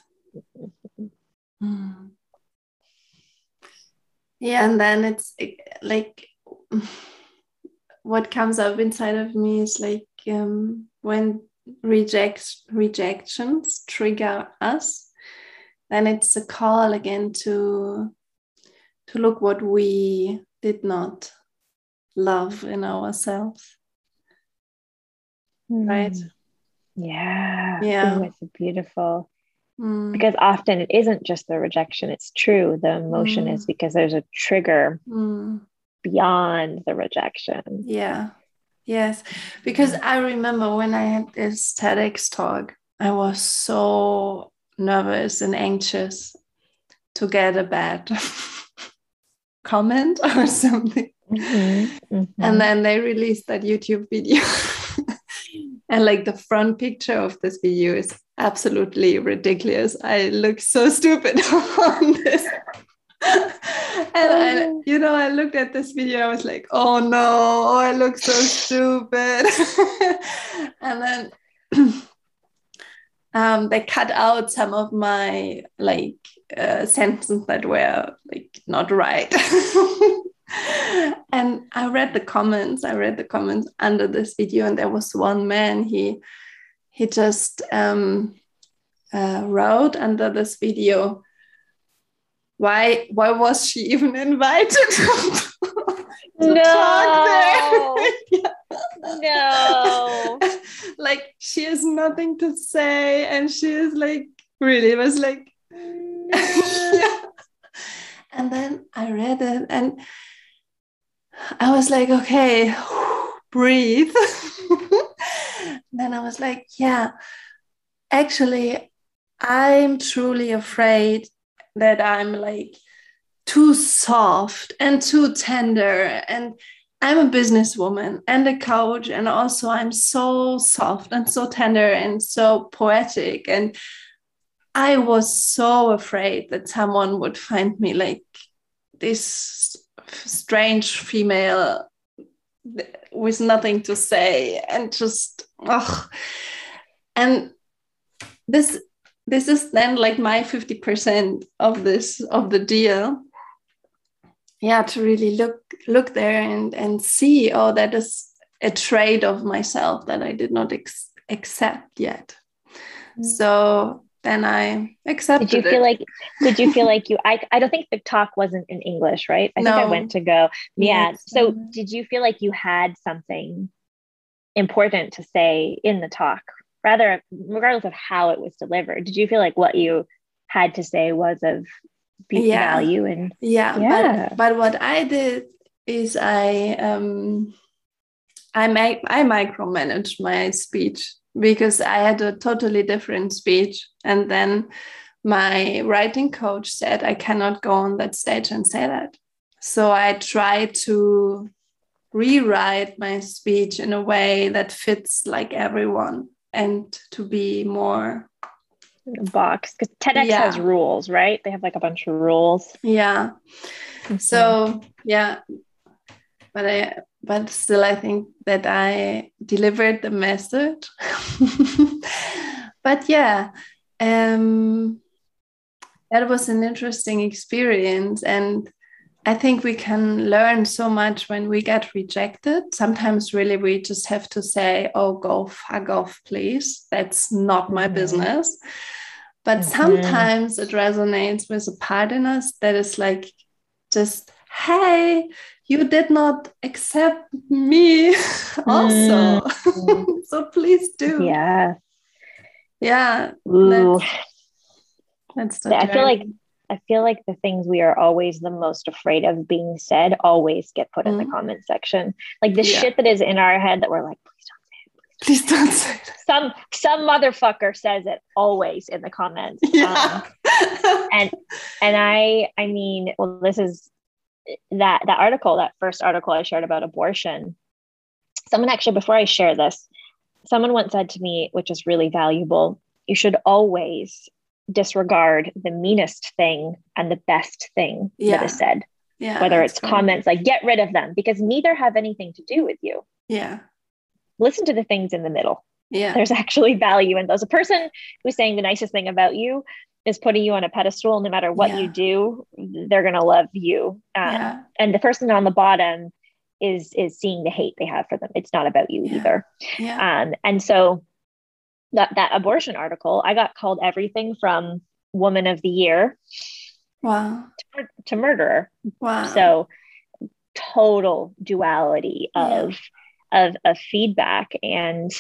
Mm. Yeah, and then it's like what comes up inside of me is like um, when rejects rejections trigger us, then it's a call again to to look what we did not love in ourselves. Mm. Right? Yeah. Yeah. It's beautiful. Mm. Because often it isn't just the rejection, it's true. The emotion Mm. is because there's a trigger Mm. beyond the rejection. Yeah. Yes. Because I remember when I had this TEDx talk, I was so nervous and anxious to get a bad comment or something. Mhm, mhm. And then they released that YouTube video. and like the front picture of this video is absolutely ridiculous. I look so stupid on this. and I, you know, I looked at this video, I was like, oh no, oh, I look so stupid. and then um, they cut out some of my like uh, sentences that were like not right. and I read the comments. I read the comments under this video, and there was one man. He he just um, uh, wrote under this video. Why why was she even invited to No. talk there? Yeah. No. like she has nothing to say, and she is like really was like yeah. And then I read it and I was like, okay, breathe. then I was like, yeah, actually, I'm truly afraid that I'm like too soft and too tender. And I'm a businesswoman and a coach. And also, I'm so soft and so tender and so poetic. And I was so afraid that someone would find me like this strange female with nothing to say and just ugh. and this this is then like my 50% of this of the deal yeah to really look look there and and see oh that is a trait of myself that i did not ex- accept yet Mm. so then i accepted Did you it. feel like did you feel like you I, I don't think the talk wasn't in English, right? I think I went to go. Yeah. Yes. So did you feel like you had something important to say in the talk? Rather, regardless of how it was delivered, did you feel like what you had to say was of Yeah. value and yeah, Yeah. But, but what i did is i um i make i micromanaged my speech because i had a totally different speech and then my writing coach said i cannot go on that stage and say that so i tried to rewrite my speech in a way that fits like everyone and to be more box? Because TEDx Yeah. has rules, right? They have like a bunch of rules. yeah so yeah but i but still i think that i delivered the message but yeah um that was an interesting experience and i think we can learn so much when we get rejected sometimes really we just have to say oh go fuck off please that's not my Mhm. business but Mhm. sometimes it resonates with a part in us that is like just hey you did not accept me also so please do yeah. yeah Ooh. that's the I feel like I feel like the things we are always the most afraid of being said always get put in the Mhm. comment section. Like the Yeah. shit that is in our head that we're like, please don't say it. please don't say that Some some motherfucker says it always in the comments. yeah Um, and and I I mean, well, this is that that article, that first article I shared about abortion. Someone actually, before I share this, someone once said to me, which is really valuable, you should always disregard the meanest thing and the best thing Yeah. that is said, yeah whether it's great. comments like get rid of them because neither have anything to do with you. yeah Listen to the things in the middle. yeah There's actually value in those. A person who's saying the nicest thing about you is putting you on a pedestal. No matter what Yeah. you do, they're gonna love you. Um, yeah And the person on the bottom is is seeing the hate they have for them. It's not about you Yeah. either. yeah Um, and so that that abortion article, I got called everything from woman of the year wow to, to murderer. wow So total duality Yeah. of of of feedback and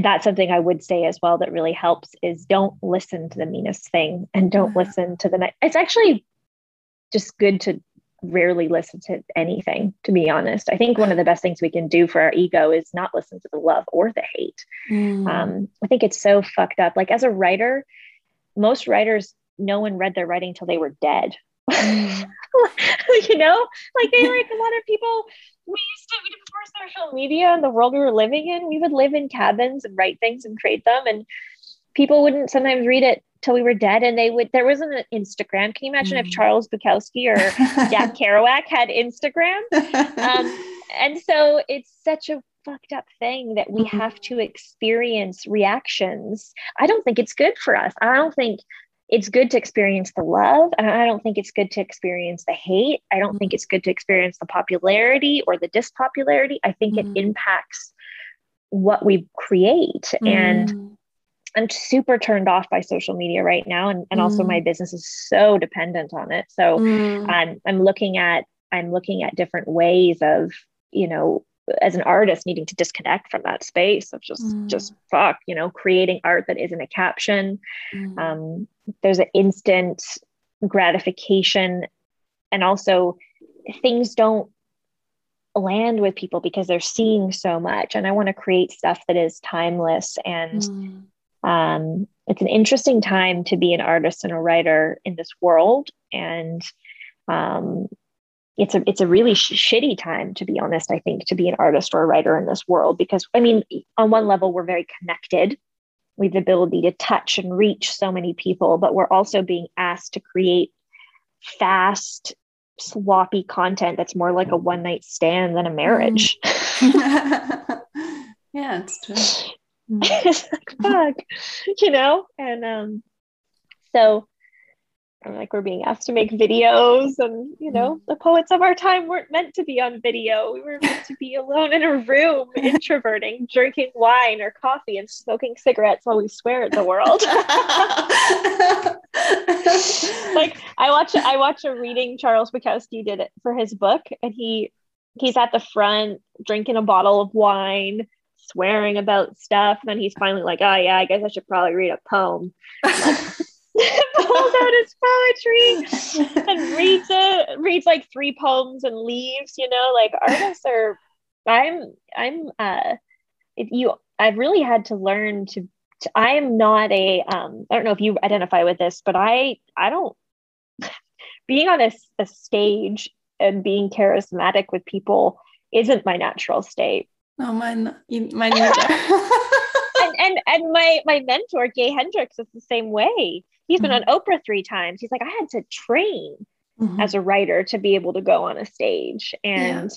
that's something I would say as well that really helps is don't listen to the meanest thing and don't mm-hmm. listen to the it's actually just good to rarely listen to anything to be honest. I think one of the best things we can do for our ego is not listen to the love or the hate. Mm. um, i think it's so fucked up. Like as a writer most writers no one read their writing till they were dead. Mm. you know? Like they like a lot of people we used to we before social media and the world we were living in. We would live in cabins and write things and create them. And people wouldn't sometimes read it till we were dead and they would there wasn't an instagram can you imagine mm. if charles bukowski or jack kerouac had instagram um, and so it's such a fucked up thing that we mm-hmm. have to experience reactions i don't think it's good for us i don't think it's good to experience the love and i don't think it's good to experience the hate i don't think it's good to experience the popularity or the dispopularity i think mm. it impacts what we create mm. and I'm super turned off by social media right now. And, and mm. also my mm. business is so dependent on it. So mm. I'm, I'm looking at, I'm looking at different ways of, you know, as an artist needing to disconnect from that space of just, mm. just fuck, you know, creating art that isn't a caption. Mm. Um, there's an instant gratification and also things don't land with people because they're seeing so much and i want to create stuff that is timeless and mm um, it's an interesting time to be an artist and a writer in this world. And um, it's a it's a really sh- shitty time to be honest i think to be an artist or a writer in this world because i mean on one level we're very connected. We have the ability to touch and reach so many people but we're also being asked to create fast sloppy content that's more like a one night stand than a marriage. Mm. yeah it's true it's like fuck, you know? And um so I'm like we're being asked to make videos and you know mm. the poets of our time weren't meant to be on video we were meant to be alone in a room introverting drinking wine or coffee and smoking cigarettes while we swear at the world like i watch i watch a reading charles bukowski did it for his book and he he's at the front drinking a bottle of wine swearing about stuff. And then he's finally like, oh, yeah, I guess I should probably read a poem. pulls out his poetry and reads it, reads like three poems and leaves, you know, like artists are, I'm, I'm, uh, if you, I've really had to learn to, to I am not a, um, I don't know if you identify with this, but I, I don't, being on a, a stage and being charismatic with people isn't my natural state. No, mine, mine neither. and, and and my my mentor, Gay Hendricks, is the same way. He's been mm-hmm. on Oprah three times. He's like, I had to train mm-hmm. as a writer to be able to go on a stage, and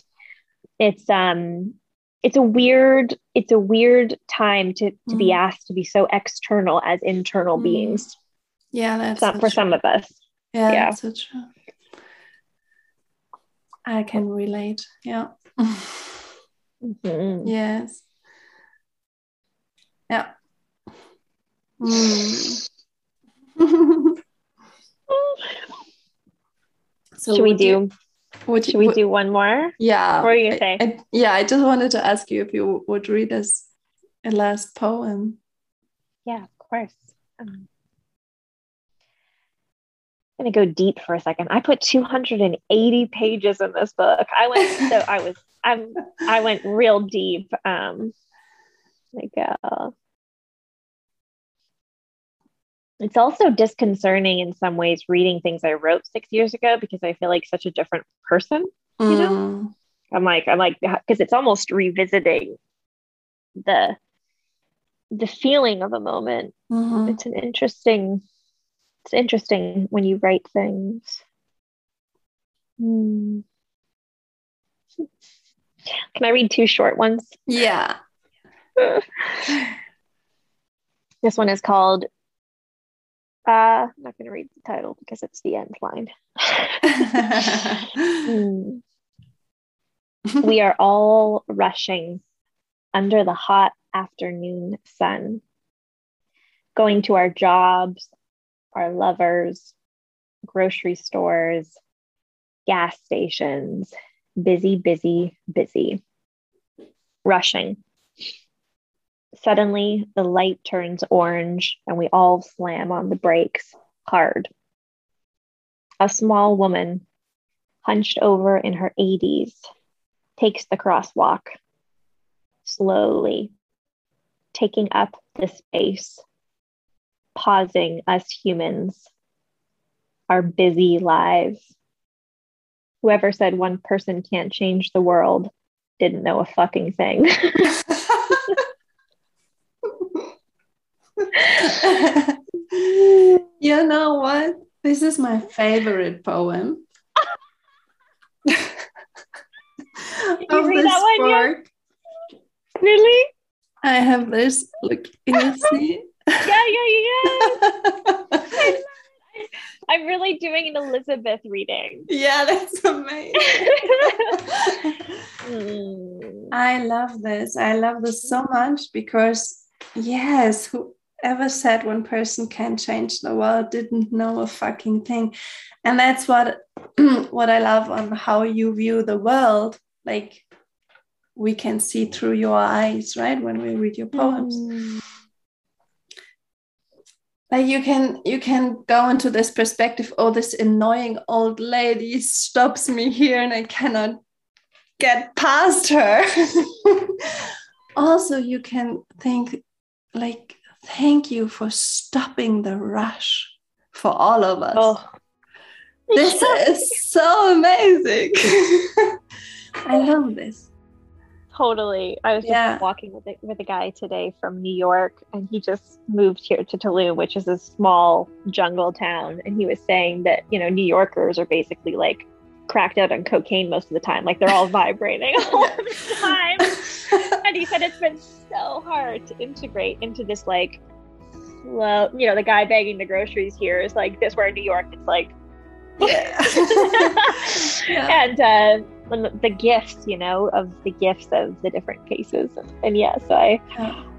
yeah. it's um it's a weird it's a weird time to to mm-hmm. be asked to be so external as internal mm-hmm. beings. Yeah, that's some, for true. some of us. Yeah, yeah. that's so true. I can relate. Yeah. Mm-hmm. Yes. Yeah. Mm. so should we do? would should we do one more? Yeah. What are you gonna say? I, yeah, I just wanted to ask you if you would read us a last poem. Yeah, of course. Um, I'm gonna go deep for a second. I put 280 pages in this book. I went so I was I'm I went real deep. Um, like uh, it's also disconcerting in some ways reading things I wrote six years ago because I feel like such a different person. You mm. know, I'm like I'm like because it's almost revisiting the the feeling of a moment. Mm-hmm. It's an interesting. It's interesting when you write things. Mm. Can I read two short ones? Yeah. this one is called uh, I'm not going to read the title because it's the end line. mm. we are all rushing under the hot afternoon sun, going to our jobs, our lovers, grocery stores, gas stations, busy, busy, busy, rushing. Suddenly, the light turns orange and we all slam on the brakes hard. A small woman, hunched over in her 80s, takes the crosswalk slowly, taking up the space, pausing us humans, our busy lives. Whoever said one person can't change the world didn't know a fucking thing. you know what? This is my favorite poem. Read that one yet? Really? I have this. Look, you see? yeah, yeah, yeah. I'm really doing an Elizabeth reading. Yeah, that's amazing. mm. I love this. I love this so much because, yes, whoever said one person can change the world didn't know a fucking thing. And that's what what I love on how you view the world. Like we can see through your eyes, right? When we read your poems. Mm like you can you can go into this perspective oh this annoying old lady stops me here and i cannot get past her. Also you can think like thank you for stopping the rush for all of us. Oh. this is so amazing. I love this Totally. I was just walking with a, with a guy today from New York, and he just moved here to Tulum, which is a small jungle town. And he was saying that you know New Yorkers are basically like cracked out on cocaine most of the time, like they're all vibrating all the time. and he said it's been so hard to integrate into this like slow. You know, the guy bagging the groceries here is like this. Where in New York, it's like yeah. yeah. and uh, the gifts, you know, of the gifts of the different cases. And, and yeah, so I,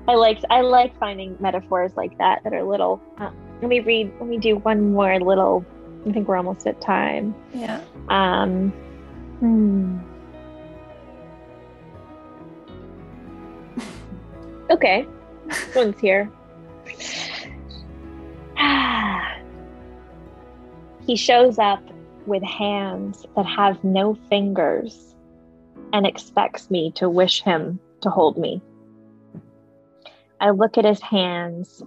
I like I like finding metaphors like that that are little. Uh, let me read. Let me do one more little. I think we're almost at time. Yeah. Um. Hmm. okay. One's here. he shows up with hands that have no fingers and expects me to wish him to hold me. I look at his hands,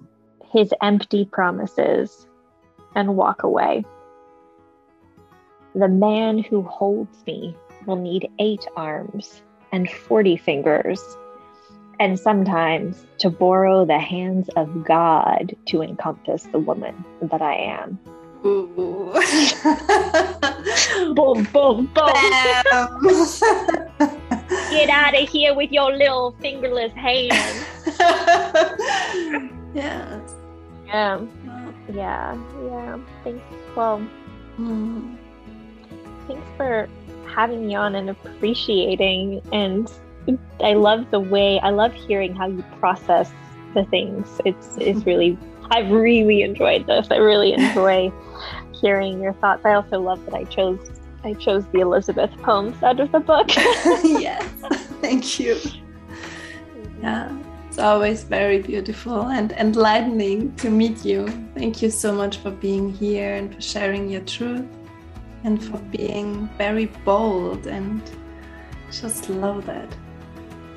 his empty promises, and walk away. The man who holds me will need eight arms and 40 fingers, and sometimes to borrow the hands of God to encompass the woman that I am. Ooh. boom, boom, boom. Get out of here with your little fingerless hands. yes. Yeah. Yeah. Yeah. Thanks. Well, mm. thanks for having me on and appreciating. And I love the way, I love hearing how you process the things. It's, it's really I've really enjoyed this. I really enjoy hearing your thoughts. I also love that I chose I chose the Elizabeth poems out of the book. yes, thank you. Yeah, it's always very beautiful and enlightening to meet you. Thank you so much for being here and for sharing your truth and for being very bold and just love that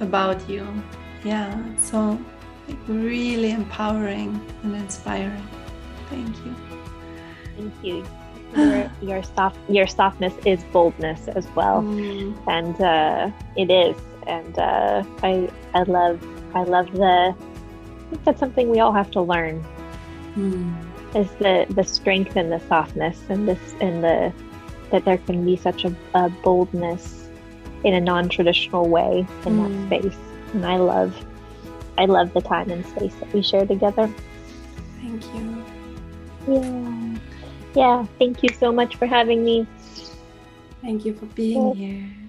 about you. Yeah, so really empowering and inspiring. Thank you. Thank you. Your, your soft your softness is boldness as well, mm. and uh, it is. And uh, I I love I love the. I think that's something we all have to learn. Mm. Is the the strength and the softness and this and the that there can be such a, a boldness in a non-traditional way in mm. that space, and I love I love the time and space that we share together. Thank you. Yeah. Yeah. Thank you so much for having me. Thank you for being yeah. here.